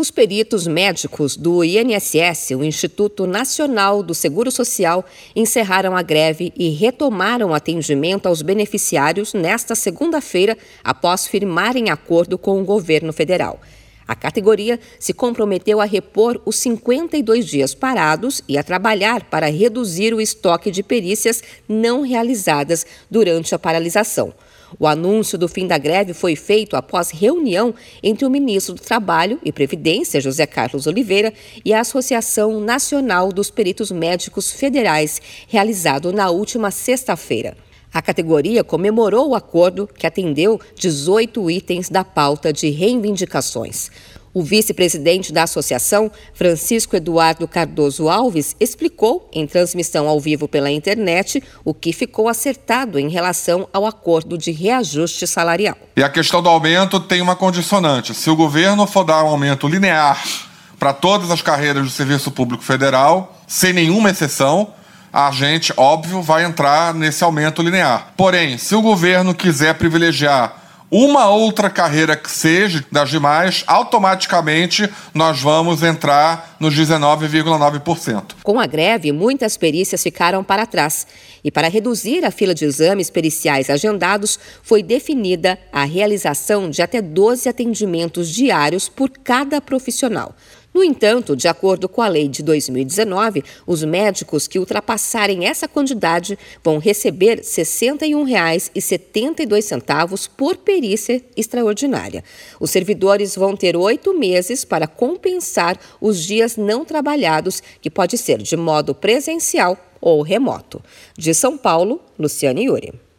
Os peritos médicos do INSS, o Instituto Nacional do Seguro Social, encerraram a greve e retomaram atendimento aos beneficiários nesta segunda-feira, após firmarem acordo com o governo federal. A categoria se comprometeu a repor os 52 dias parados e a trabalhar para reduzir o estoque de perícias não realizadas durante a paralisação. O anúncio do fim da greve foi feito após reunião entre o ministro do Trabalho e Previdência, José Carlos Oliveira, e a Associação Nacional dos Peritos Médicos Federais, realizado na última sexta-feira. A categoria comemorou o acordo que atendeu 18 itens da pauta de reivindicações. O vice-presidente da associação, Francisco Eduardo Cardoso Alves, explicou, em transmissão ao vivo pela internet, o que ficou acertado em relação ao acordo de reajuste salarial. E a questão do aumento tem uma condicionante. Se o governo for dar um aumento linear para todas as carreiras do Serviço Público Federal, sem nenhuma exceção, a gente, óbvio, vai entrar nesse aumento linear. Porém, se o governo quiser privilegiar uma outra carreira que seja das demais, automaticamente nós vamos entrar nos 19,9%. Com a greve, muitas perícias ficaram para trás. E para reduzir a fila de exames periciais agendados, foi definida a realização de até 12 atendimentos diários por cada profissional. No entanto, de acordo com a lei de 2019, os médicos que ultrapassarem essa quantidade vão receber R$ 61,72 por perícia extraordinária. Os servidores vão ter oito meses para compensar os dias não trabalhados, que pode ser de modo presencial ou remoto. De São Paulo, Luciane Yuri.